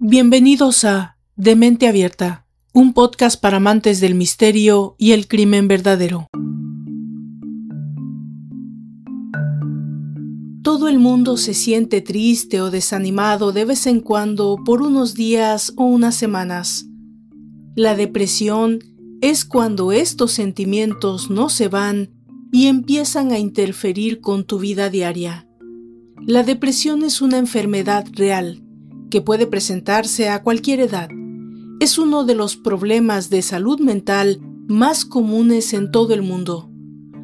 Bienvenidos a De Mente Abierta, un podcast para amantes del misterio y el crimen verdadero. Todo el mundo se siente triste o desanimado de vez en cuando por unos días o unas semanas. La depresión es cuando estos sentimientos no se van y empiezan a interferir con tu vida diaria. La depresión es una enfermedad real que puede presentarse a cualquier edad. Es uno de los problemas de salud mental más comunes en todo el mundo.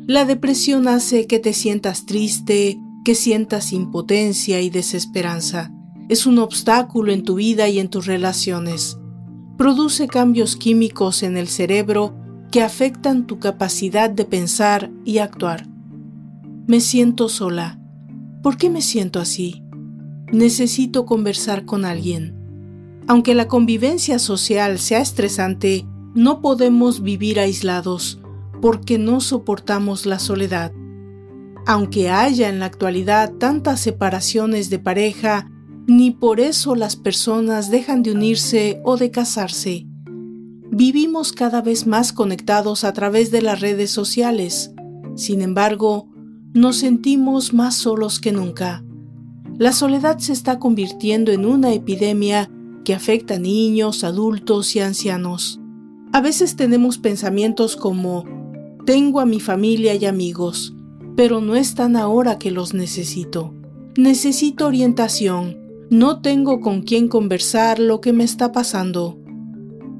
La depresión hace que te sientas triste, que sientas impotencia y desesperanza. Es un obstáculo en tu vida y en tus relaciones. Produce cambios químicos en el cerebro que afectan tu capacidad de pensar y actuar. Me siento sola. ¿Por qué me siento así? Necesito conversar con alguien. Aunque la convivencia social sea estresante, no podemos vivir aislados porque no soportamos la soledad. Aunque haya en la actualidad tantas separaciones de pareja, ni por eso las personas dejan de unirse o de casarse. Vivimos cada vez más conectados a través de las redes sociales. Sin embargo, nos sentimos más solos que nunca. La soledad se está convirtiendo en una epidemia que afecta a niños, adultos y ancianos. A veces tenemos pensamientos como, tengo a mi familia y amigos, pero no están ahora que los necesito. Necesito orientación, no tengo con quién conversar lo que me está pasando.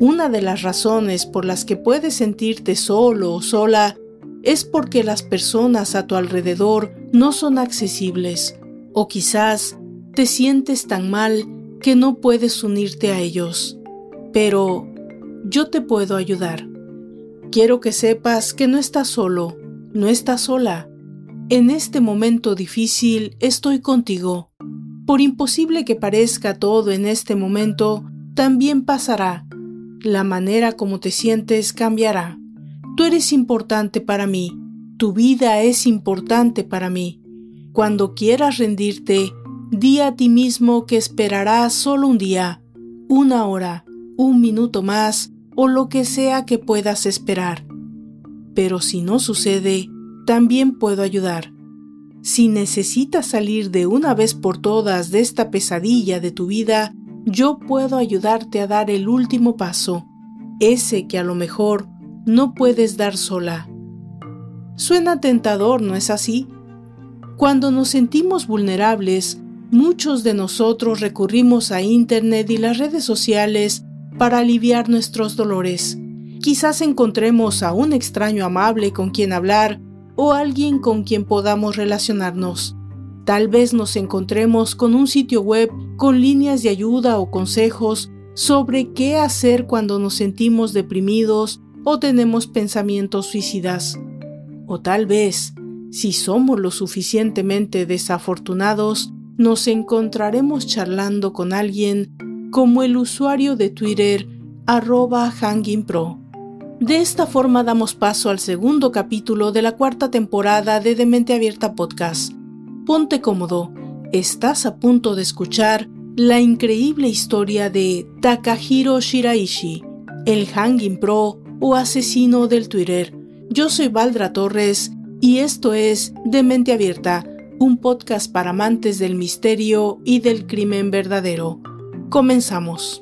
Una de las razones por las que puedes sentirte solo o sola es porque las personas a tu alrededor no son accesibles o quizás te sientes tan mal que no puedes unirte a ellos. Pero yo te puedo ayudar. Quiero que sepas que no estás solo, no estás sola. En este momento difícil estoy contigo. Por imposible que parezca todo en este momento, también pasará. La manera como te sientes cambiará. Tú eres importante para mí. Tu vida es importante para mí. Cuando quieras rendirte, di a ti mismo que esperarás solo un día, una hora, un minuto más o lo que sea que puedas esperar. Pero si no sucede, también puedo ayudar. Si necesitas salir de una vez por todas de esta pesadilla de tu vida, yo puedo ayudarte a dar el último paso, ese que a lo mejor no puedes dar sola. Suena tentador, ¿no es así? Cuando nos sentimos vulnerables, muchos de nosotros recurrimos a Internet y las redes sociales para aliviar nuestros dolores. Quizás encontremos a un extraño amable con quien hablar o alguien con quien podamos relacionarnos. Tal vez nos encontremos con un sitio web con líneas de ayuda o consejos sobre qué hacer cuando nos sentimos deprimidos o tenemos pensamientos suicidas. O tal vez si somos lo suficientemente desafortunados, nos encontraremos charlando con alguien como el usuario de Twitter arroba hangingpro. De esta forma damos paso al segundo capítulo de la cuarta temporada de Demente Abierta Podcast. Ponte cómodo, estás a punto de escuchar la increíble historia de Takahiro Shiraishi, el Hanging Pro o asesino del Twitter. Yo soy Valdra Torres y esto es De Mente Abierta, un podcast para amantes del misterio y del crimen verdadero. Comenzamos.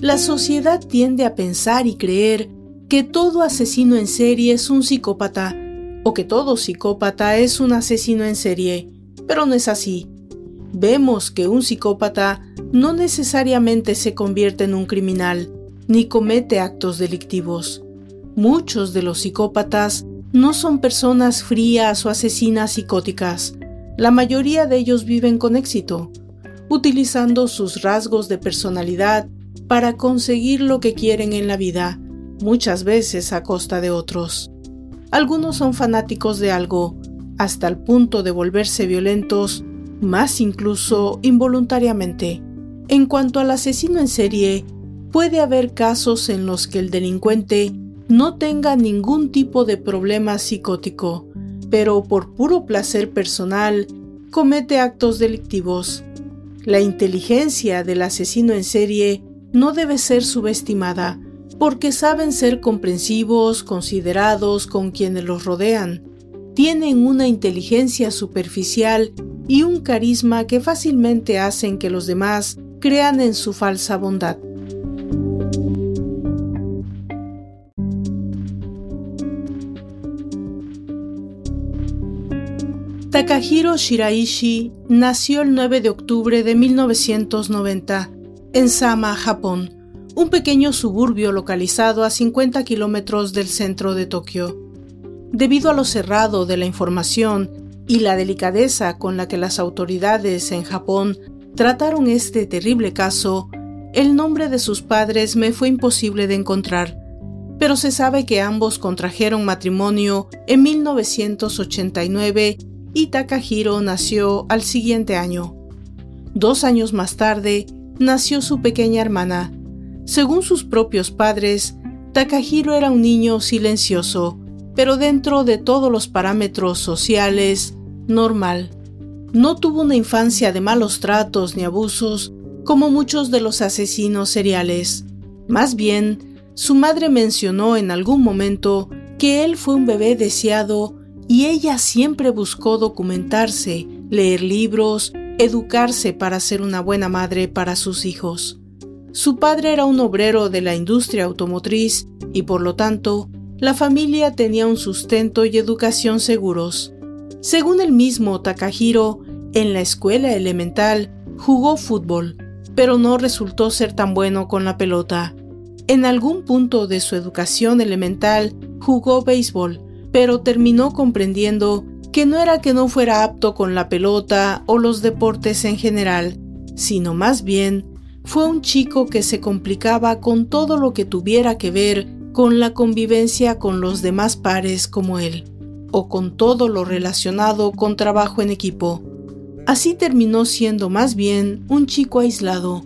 La sociedad tiende a pensar y creer que todo asesino en serie es un psicópata o que todo psicópata es un asesino en serie, pero no es así. Vemos que un psicópata no necesariamente se convierte en un criminal, ni comete actos delictivos. Muchos de los psicópatas no son personas frías o asesinas psicóticas. La mayoría de ellos viven con éxito, utilizando sus rasgos de personalidad para conseguir lo que quieren en la vida muchas veces a costa de otros. Algunos son fanáticos de algo, hasta el punto de volverse violentos, más incluso involuntariamente. En cuanto al asesino en serie, puede haber casos en los que el delincuente no tenga ningún tipo de problema psicótico, pero por puro placer personal comete actos delictivos. La inteligencia del asesino en serie no debe ser subestimada, porque saben ser comprensivos, considerados con quienes los rodean. Tienen una inteligencia superficial y un carisma que fácilmente hacen que los demás crean en su falsa bondad. Takahiro Shiraishi nació el 9 de octubre de 1990 en Sama, Japón, un pequeño suburbio localizado a 50 kilómetros del centro de Tokio. Debido a lo cerrado de la información y la delicadeza con la que las autoridades en Japón trataron este terrible caso, el nombre de sus padres me fue imposible de encontrar, pero se sabe que ambos contrajeron matrimonio en 1989 y Takahiro nació al siguiente año. Dos años más tarde, nació su pequeña hermana. Según sus propios padres, Takahiro era un niño silencioso, pero dentro de todos los parámetros sociales, normal. No tuvo una infancia de malos tratos ni abusos como muchos de los asesinos seriales. Más bien, su madre mencionó en algún momento que él fue un bebé deseado y ella siempre buscó documentarse, leer libros, educarse para ser una buena madre para sus hijos. Su padre era un obrero de la industria automotriz y por lo tanto la familia tenía un sustento y educación seguros. Según el mismo Takahiro, en la escuela elemental jugó fútbol, pero no resultó ser tan bueno con la pelota. En algún punto de su educación elemental jugó béisbol, pero terminó comprendiendo que no era que no fuera apto con la pelota o los deportes en general, sino más bien fue un chico que se complicaba con todo lo que tuviera que ver con la convivencia con los demás pares como él, o con todo lo relacionado con trabajo en equipo. Así terminó siendo más bien un chico aislado,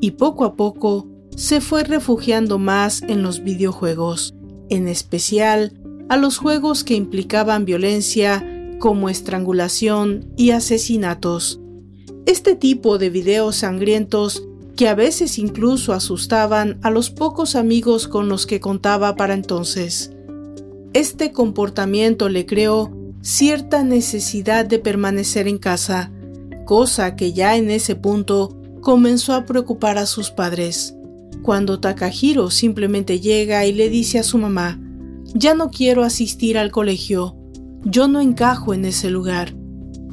y poco a poco se fue refugiando más en los videojuegos, en especial a los juegos que implicaban violencia como estrangulación y asesinatos. Este tipo de videos sangrientos que a veces incluso asustaban a los pocos amigos con los que contaba para entonces. Este comportamiento le creó cierta necesidad de permanecer en casa, cosa que ya en ese punto comenzó a preocupar a sus padres. Cuando Takahiro simplemente llega y le dice a su mamá, ya no quiero asistir al colegio. Yo no encajo en ese lugar,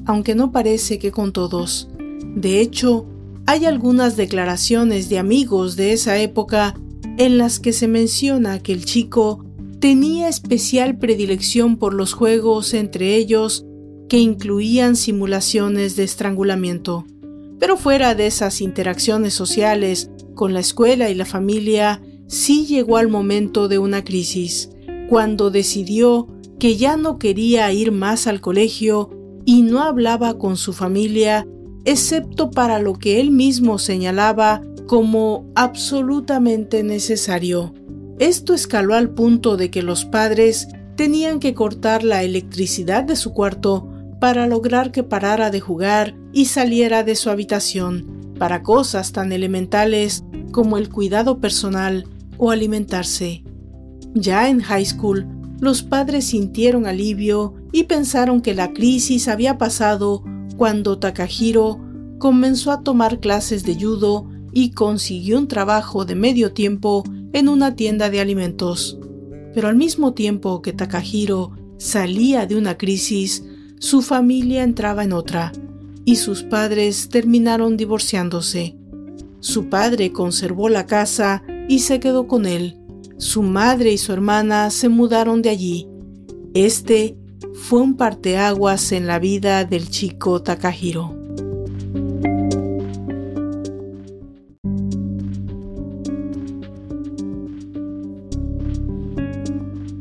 aunque no parece que con todos. De hecho, hay algunas declaraciones de amigos de esa época en las que se menciona que el chico tenía especial predilección por los juegos, entre ellos que incluían simulaciones de estrangulamiento. Pero fuera de esas interacciones sociales con la escuela y la familia, sí llegó al momento de una crisis cuando decidió que ya no quería ir más al colegio y no hablaba con su familia, excepto para lo que él mismo señalaba como absolutamente necesario. Esto escaló al punto de que los padres tenían que cortar la electricidad de su cuarto para lograr que parara de jugar y saliera de su habitación para cosas tan elementales como el cuidado personal o alimentarse. Ya en high school, los padres sintieron alivio y pensaron que la crisis había pasado cuando Takahiro comenzó a tomar clases de judo y consiguió un trabajo de medio tiempo en una tienda de alimentos. Pero al mismo tiempo que Takahiro salía de una crisis, su familia entraba en otra, y sus padres terminaron divorciándose. Su padre conservó la casa y se quedó con él, su madre y su hermana se mudaron de allí. Este fue un parteaguas en la vida del chico Takahiro.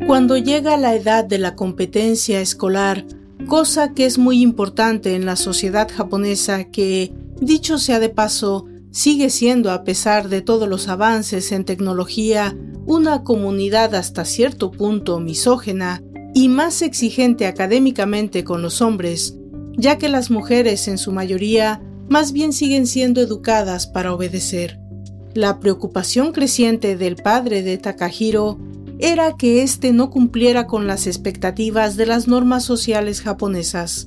Cuando llega la edad de la competencia escolar, cosa que es muy importante en la sociedad japonesa que, dicho sea de paso, sigue siendo, a pesar de todos los avances en tecnología, una comunidad hasta cierto punto misógena y más exigente académicamente con los hombres, ya que las mujeres en su mayoría más bien siguen siendo educadas para obedecer. La preocupación creciente del padre de Takahiro era que éste no cumpliera con las expectativas de las normas sociales japonesas.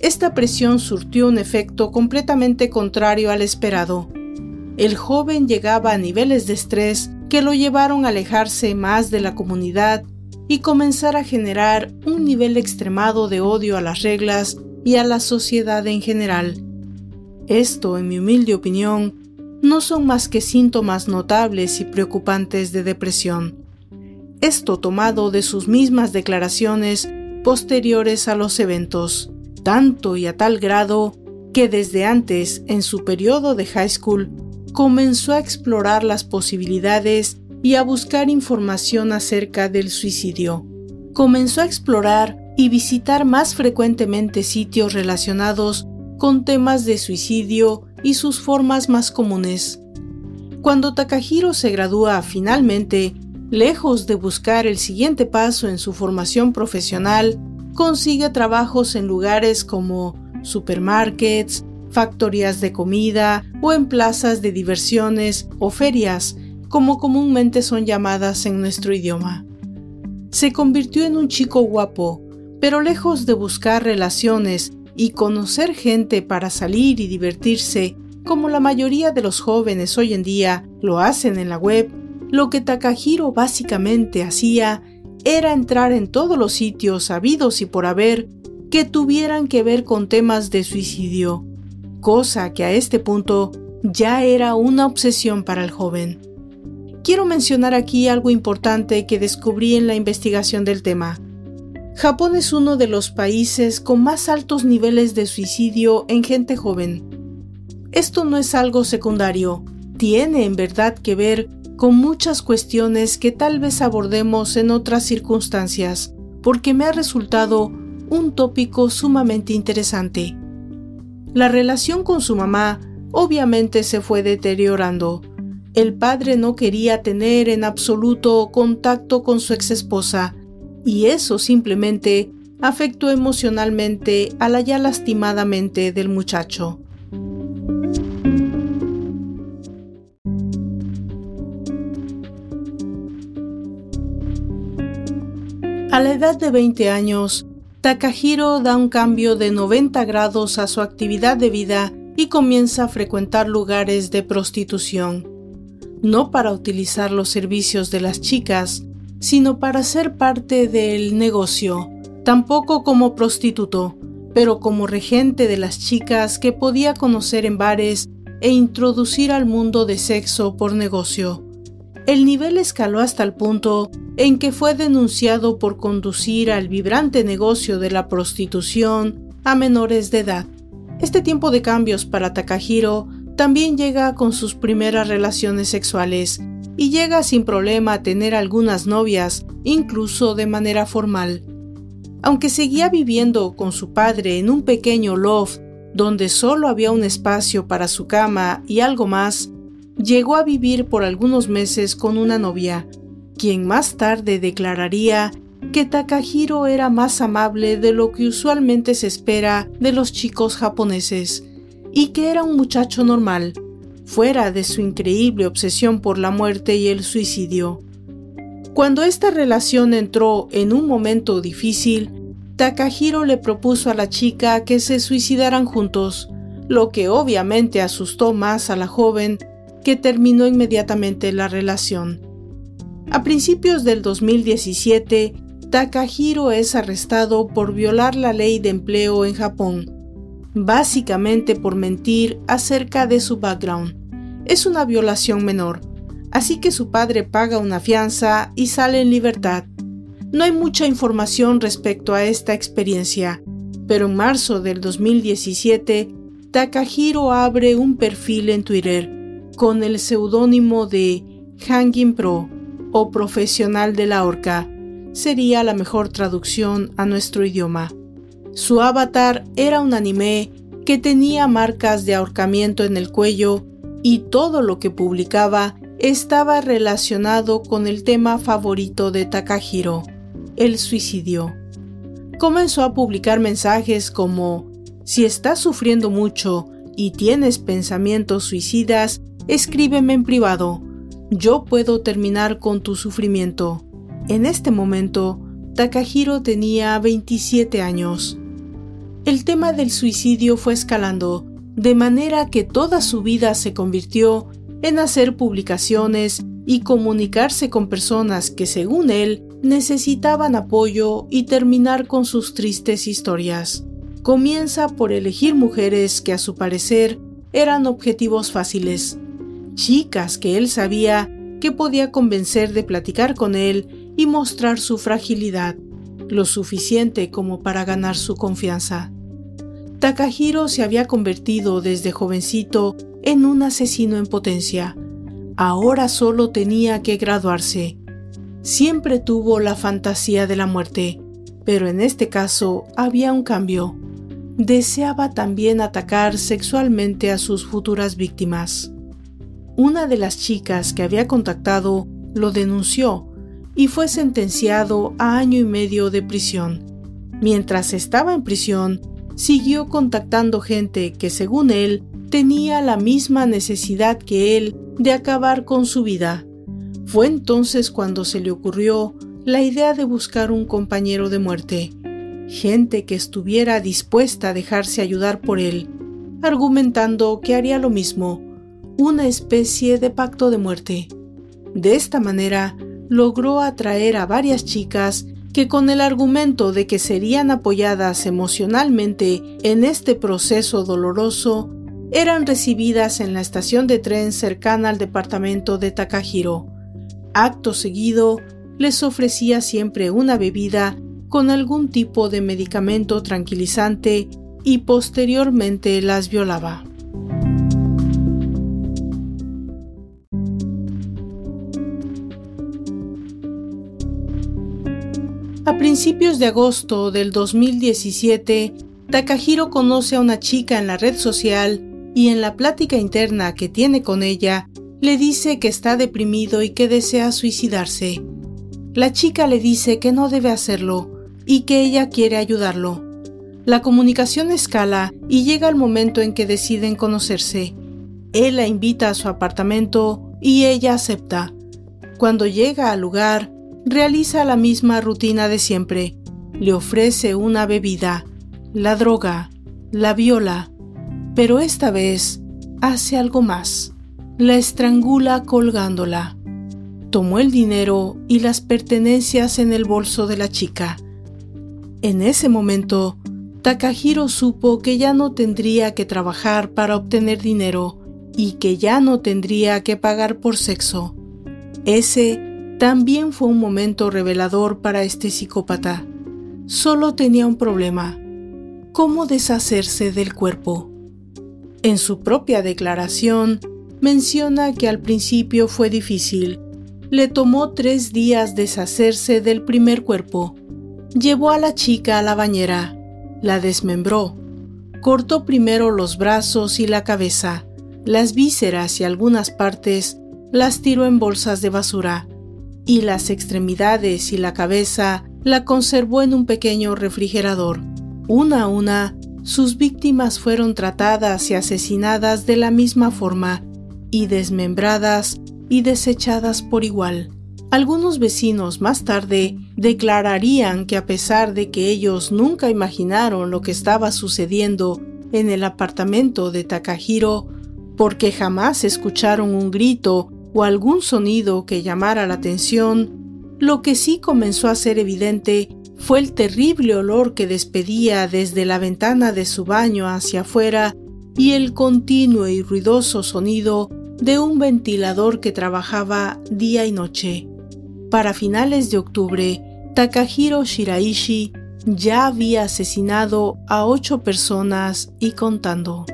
Esta presión surtió un efecto completamente contrario al esperado. El joven llegaba a niveles de estrés que lo llevaron a alejarse más de la comunidad y comenzar a generar un nivel extremado de odio a las reglas y a la sociedad en general. Esto, en mi humilde opinión, no son más que síntomas notables y preocupantes de depresión. Esto tomado de sus mismas declaraciones posteriores a los eventos, tanto y a tal grado que desde antes, en su periodo de high school, comenzó a explorar las posibilidades y a buscar información acerca del suicidio. Comenzó a explorar y visitar más frecuentemente sitios relacionados con temas de suicidio y sus formas más comunes. Cuando Takahiro se gradúa finalmente, lejos de buscar el siguiente paso en su formación profesional, consigue trabajos en lugares como supermarkets, factorías de comida o en plazas de diversiones o ferias, como comúnmente son llamadas en nuestro idioma. Se convirtió en un chico guapo, pero lejos de buscar relaciones y conocer gente para salir y divertirse, como la mayoría de los jóvenes hoy en día lo hacen en la web, lo que Takahiro básicamente hacía era entrar en todos los sitios habidos y por haber que tuvieran que ver con temas de suicidio, cosa que a este punto ya era una obsesión para el joven. Quiero mencionar aquí algo importante que descubrí en la investigación del tema. Japón es uno de los países con más altos niveles de suicidio en gente joven. Esto no es algo secundario, tiene en verdad que ver con muchas cuestiones que tal vez abordemos en otras circunstancias, porque me ha resultado un tópico sumamente interesante. La relación con su mamá obviamente se fue deteriorando. El padre no quería tener en absoluto contacto con su exesposa y eso simplemente afectó emocionalmente a la ya lastimadamente del muchacho. A la edad de 20 años, Takahiro da un cambio de 90 grados a su actividad de vida y comienza a frecuentar lugares de prostitución, no para utilizar los servicios de las chicas, sino para ser parte del negocio, tampoco como prostituto, pero como regente de las chicas que podía conocer en bares e introducir al mundo de sexo por negocio. El nivel escaló hasta el punto en que fue denunciado por conducir al vibrante negocio de la prostitución a menores de edad. Este tiempo de cambios para Takahiro también llega con sus primeras relaciones sexuales, y llega sin problema a tener algunas novias, incluso de manera formal. Aunque seguía viviendo con su padre en un pequeño loft donde solo había un espacio para su cama y algo más, llegó a vivir por algunos meses con una novia, quien más tarde declararía que Takahiro era más amable de lo que usualmente se espera de los chicos japoneses y que era un muchacho normal, fuera de su increíble obsesión por la muerte y el suicidio. Cuando esta relación entró en un momento difícil, Takahiro le propuso a la chica que se suicidaran juntos, lo que obviamente asustó más a la joven, que terminó inmediatamente la relación. A principios del 2017, Takahiro es arrestado por violar la ley de empleo en Japón, básicamente por mentir acerca de su background es una violación menor, así que su padre paga una fianza y sale en libertad. No hay mucha información respecto a esta experiencia, pero en marzo del 2017, Takahiro abre un perfil en Twitter con el seudónimo de Hanging Pro o profesional de la horca. Sería la mejor traducción a nuestro idioma. Su avatar era un anime que tenía marcas de ahorcamiento en el cuello y todo lo que publicaba estaba relacionado con el tema favorito de Takahiro, el suicidio. Comenzó a publicar mensajes como, si estás sufriendo mucho y tienes pensamientos suicidas, escríbeme en privado. Yo puedo terminar con tu sufrimiento. En este momento, Takahiro tenía 27 años. El tema del suicidio fue escalando, de manera que toda su vida se convirtió en hacer publicaciones y comunicarse con personas que, según él, necesitaban apoyo y terminar con sus tristes historias. Comienza por elegir mujeres que a su parecer eran objetivos fáciles, chicas que él sabía que podía convencer de platicar con él y mostrar su fragilidad, lo suficiente como para ganar su confianza. Takahiro se había convertido desde jovencito en un asesino en potencia. Ahora solo tenía que graduarse. Siempre tuvo la fantasía de la muerte, pero en este caso había un cambio. Deseaba también atacar sexualmente a sus futuras víctimas. Una de las chicas que había contactado lo denunció y fue sentenciado a año y medio de prisión. Mientras estaba en prisión, siguió contactando gente que, según él, tenía la misma necesidad que él de acabar con su vida. Fue entonces cuando se le ocurrió la idea de buscar un compañero de muerte, gente que estuviera dispuesta a dejarse ayudar por él, argumentando que haría lo mismo, una especie de pacto de muerte. De esta manera, logró atraer a varias chicas que con el argumento de que serían apoyadas emocionalmente en este proceso doloroso, eran recibidas en la estación de tren cercana al departamento de Takahiro. Acto seguido, les ofrecía siempre una bebida con algún tipo de medicamento tranquilizante y posteriormente las violaba. A principios de agosto del 2017, Takahiro conoce a una chica en la red social y en la plática interna que tiene con ella, le dice que está deprimido y que desea suicidarse. La chica le dice que no debe hacerlo y que ella quiere ayudarlo. La comunicación escala y llega el momento en que deciden conocerse. Él la invita a su apartamento y ella acepta. Cuando llega al lugar, realiza la misma rutina de siempre. Le ofrece una bebida, la droga, la viola, pero esta vez hace algo más. La estrangula colgándola. Tomó el dinero y las pertenencias en el bolso de la chica. En ese momento, Takahiro supo que ya no tendría que trabajar para obtener dinero y que ya no tendría que pagar por sexo. Ese también fue un momento revelador para este psicópata. Solo tenía un problema, cómo deshacerse del cuerpo. En su propia declaración, menciona que al principio fue difícil. Le tomó tres días deshacerse del primer cuerpo. Llevó a la chica a la bañera, la desmembró, cortó primero los brazos y la cabeza, las vísceras y algunas partes las tiró en bolsas de basura y las extremidades y la cabeza la conservó en un pequeño refrigerador. Una a una, sus víctimas fueron tratadas y asesinadas de la misma forma, y desmembradas y desechadas por igual. Algunos vecinos más tarde declararían que a pesar de que ellos nunca imaginaron lo que estaba sucediendo en el apartamento de Takahiro, porque jamás escucharon un grito o algún sonido que llamara la atención, lo que sí comenzó a ser evidente fue el terrible olor que despedía desde la ventana de su baño hacia afuera y el continuo y ruidoso sonido de un ventilador que trabajaba día y noche. Para finales de octubre, Takahiro Shiraishi ya había asesinado a ocho personas y contando.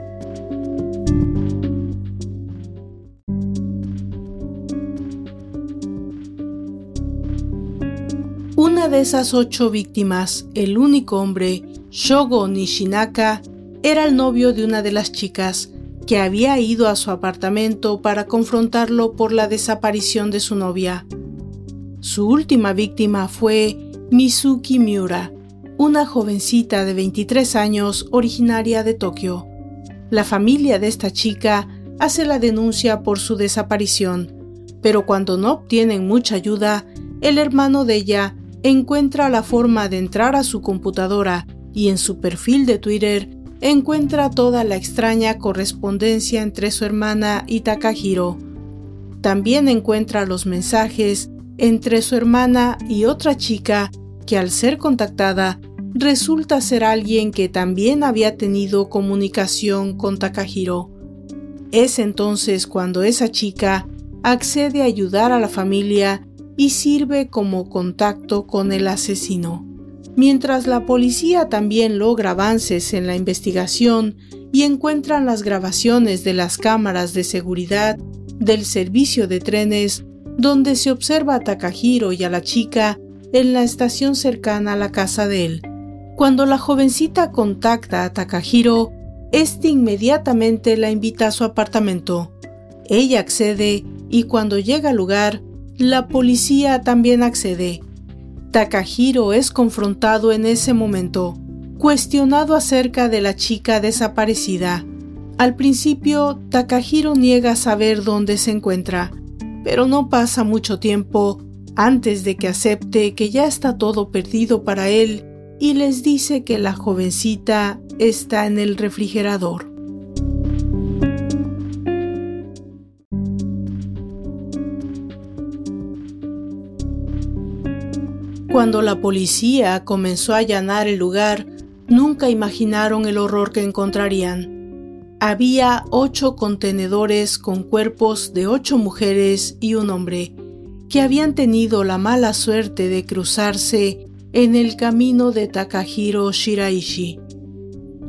De esas ocho víctimas, el único hombre, Shogo Nishinaka era el novio de una de las chicas que había ido a su apartamento para confrontarlo por la desaparición de su novia. Su última víctima fue Mizuki Miura, una jovencita de 23 años originaria de Tokio. La familia de esta chica hace la denuncia por su desaparición, pero cuando no obtienen mucha ayuda, el hermano de ella encuentra la forma de entrar a su computadora y en su perfil de Twitter encuentra toda la extraña correspondencia entre su hermana y Takahiro. También encuentra los mensajes entre su hermana y otra chica que al ser contactada resulta ser alguien que también había tenido comunicación con Takahiro. Es entonces cuando esa chica accede a ayudar a la familia y sirve como contacto con el asesino mientras la policía también logra avances en la investigación y encuentran las grabaciones de las cámaras de seguridad del servicio de trenes donde se observa a Takahiro y a la chica en la estación cercana a la casa de él. Cuando la jovencita contacta a Takahiro, este inmediatamente la invita a su apartamento. Ella accede y cuando llega al lugar, la policía también accede Takahiro es confrontado en ese momento, cuestionado acerca de la chica desaparecida. Al principio, Takahiro niega saber dónde se encuentra, pero no pasa mucho tiempo antes de que acepte que ya está todo perdido para él y les dice que la jovencita está en el refrigerador. Cuando la policía comenzó a allanar el lugar, nunca imaginaron el horror que encontrarían. Había ocho contenedores con cuerpos de ocho mujeres y un hombre, que habían tenido la mala suerte de cruzarse en el camino de Takahiro Shiraishi.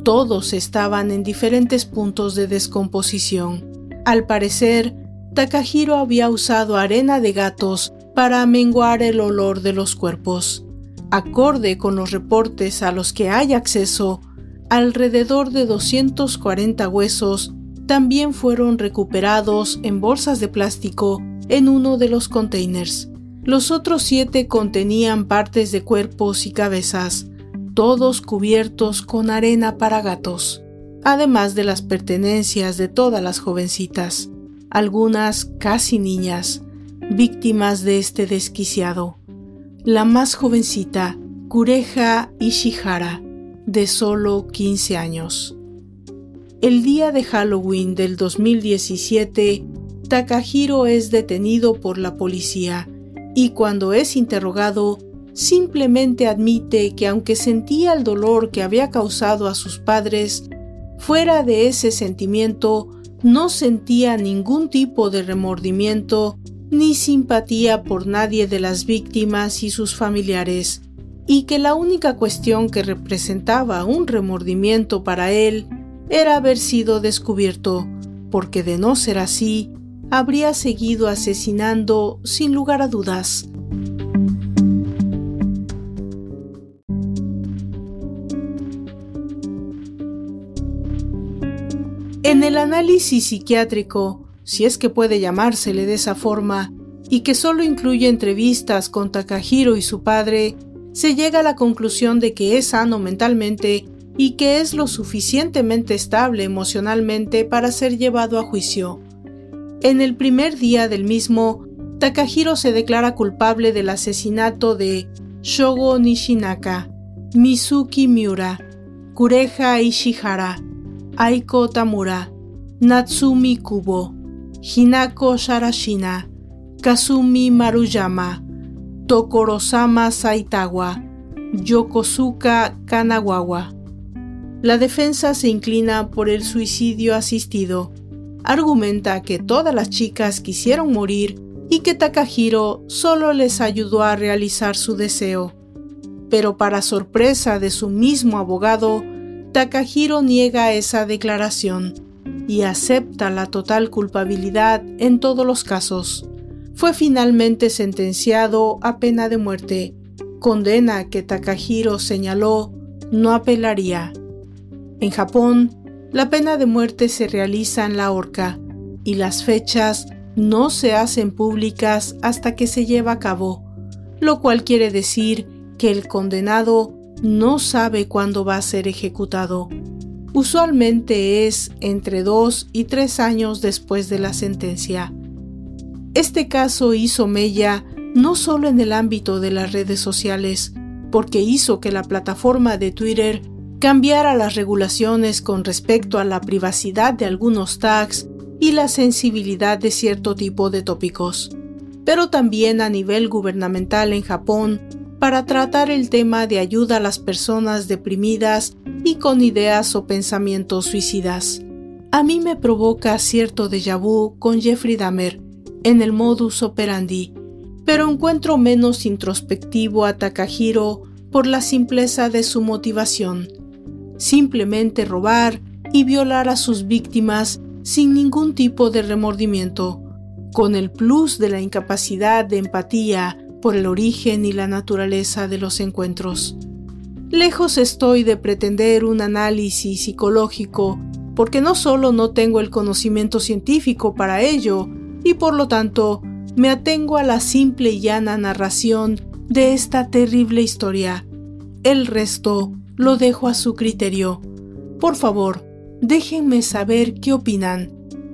Todos estaban en diferentes puntos de descomposición. Al parecer, Takahiro había usado arena de gatos para amenguar el olor de los cuerpos. Acorde con los reportes a los que hay acceso, alrededor de 240 huesos también fueron recuperados en bolsas de plástico en uno de los containers. Los otros siete contenían partes de cuerpos y cabezas, todos cubiertos con arena para gatos, además de las pertenencias de todas las jovencitas, algunas casi niñas, víctimas de este desquiciado. La más jovencita, Kureha Ishihara, de solo 15 años. El día de Halloween del 2017, Takahiro es detenido por la policía y cuando es interrogado, simplemente admite que aunque sentía el dolor que había causado a sus padres, fuera de ese sentimiento no sentía ningún tipo de remordimiento ni simpatía por nadie de las víctimas y sus familiares, y que la única cuestión que representaba un remordimiento para él era haber sido descubierto, porque de no ser así, habría seguido asesinando sin lugar a dudas. En el análisis psiquiátrico, si es que puede llamársele de esa forma, y que solo incluye entrevistas con Takahiro y su padre, se llega a la conclusión de que es sano mentalmente y que es lo suficientemente estable emocionalmente para ser llevado a juicio. En el primer día del mismo, Takahiro se declara culpable del asesinato de Shogo Nishinaka, Mizuki Miura, Kureha Ishihara, Aiko Tamura, Natsumi Kubo, Hinako Sharashina, Kazumi Maruyama, Tokorosama Saitawa, Yokosuka Kanawawa. La defensa se inclina por el suicidio asistido. Argumenta que todas las chicas quisieron morir y que Takahiro solo les ayudó a realizar su deseo. Pero para sorpresa de su mismo abogado, Takahiro niega esa declaración y acepta la total culpabilidad en todos los casos. Fue finalmente sentenciado a pena de muerte, condena que Takahiro señaló no apelaría. En Japón, la pena de muerte se realiza en la horca y las fechas no se hacen públicas hasta que se lleva a cabo, lo cual quiere decir que el condenado no sabe cuándo va a ser ejecutado. Usualmente es entre dos y tres años después de la sentencia. Este caso hizo mella no solo en el ámbito de las redes sociales, porque hizo que la plataforma de Twitter cambiara las regulaciones con respecto a la privacidad de algunos tags y la sensibilidad de cierto tipo de tópicos, pero también a nivel gubernamental en Japón para tratar el tema de ayuda a las personas deprimidas y con ideas o pensamientos suicidas. A mí me provoca cierto déjà vu con Jeffrey Dahmer en el modus operandi, pero encuentro menos introspectivo a Takahiro por la simpleza de su motivación. Simplemente robar y violar a sus víctimas sin ningún tipo de remordimiento, con el plus de la incapacidad de empatía por el origen y la naturaleza de los encuentros. Lejos estoy de pretender un análisis psicológico, porque no solo no tengo el conocimiento científico para ello, y por lo tanto me atengo a la simple y llana narración de esta terrible historia. El resto lo dejo a su criterio. Por favor, déjenme saber qué opinan,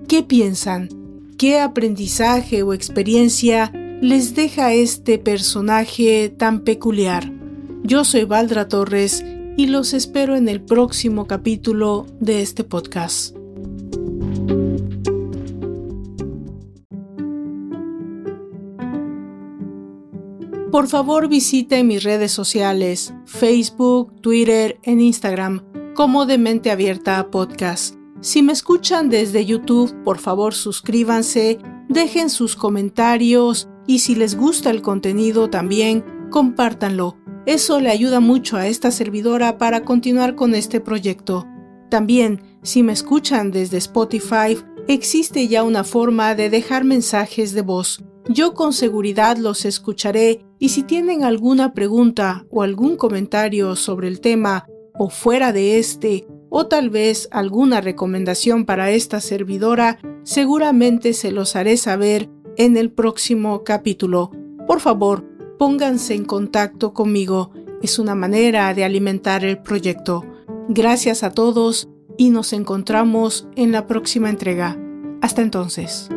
qué piensan, qué aprendizaje o experiencia les deja este personaje tan peculiar. Yo soy Valdra Torres y los espero en el próximo capítulo de este podcast. Por favor visite mis redes sociales, Facebook, Twitter e Instagram como de Mente Abierta Podcast. Si me escuchan desde YouTube, por favor suscríbanse, dejen sus comentarios y si les gusta el contenido también, compártanlo. Eso le ayuda mucho a esta servidora para continuar con este proyecto. También, si me escuchan desde Spotify, existe ya una forma de dejar mensajes de voz. Yo con seguridad los escucharé y si tienen alguna pregunta o algún comentario sobre el tema o fuera de este, o tal vez alguna recomendación para esta servidora, seguramente se los haré saber en el próximo capítulo. Por favor, pónganse en contacto conmigo. Es una manera de alimentar el proyecto. Gracias a todos y nos encontramos en la próxima entrega. Hasta entonces.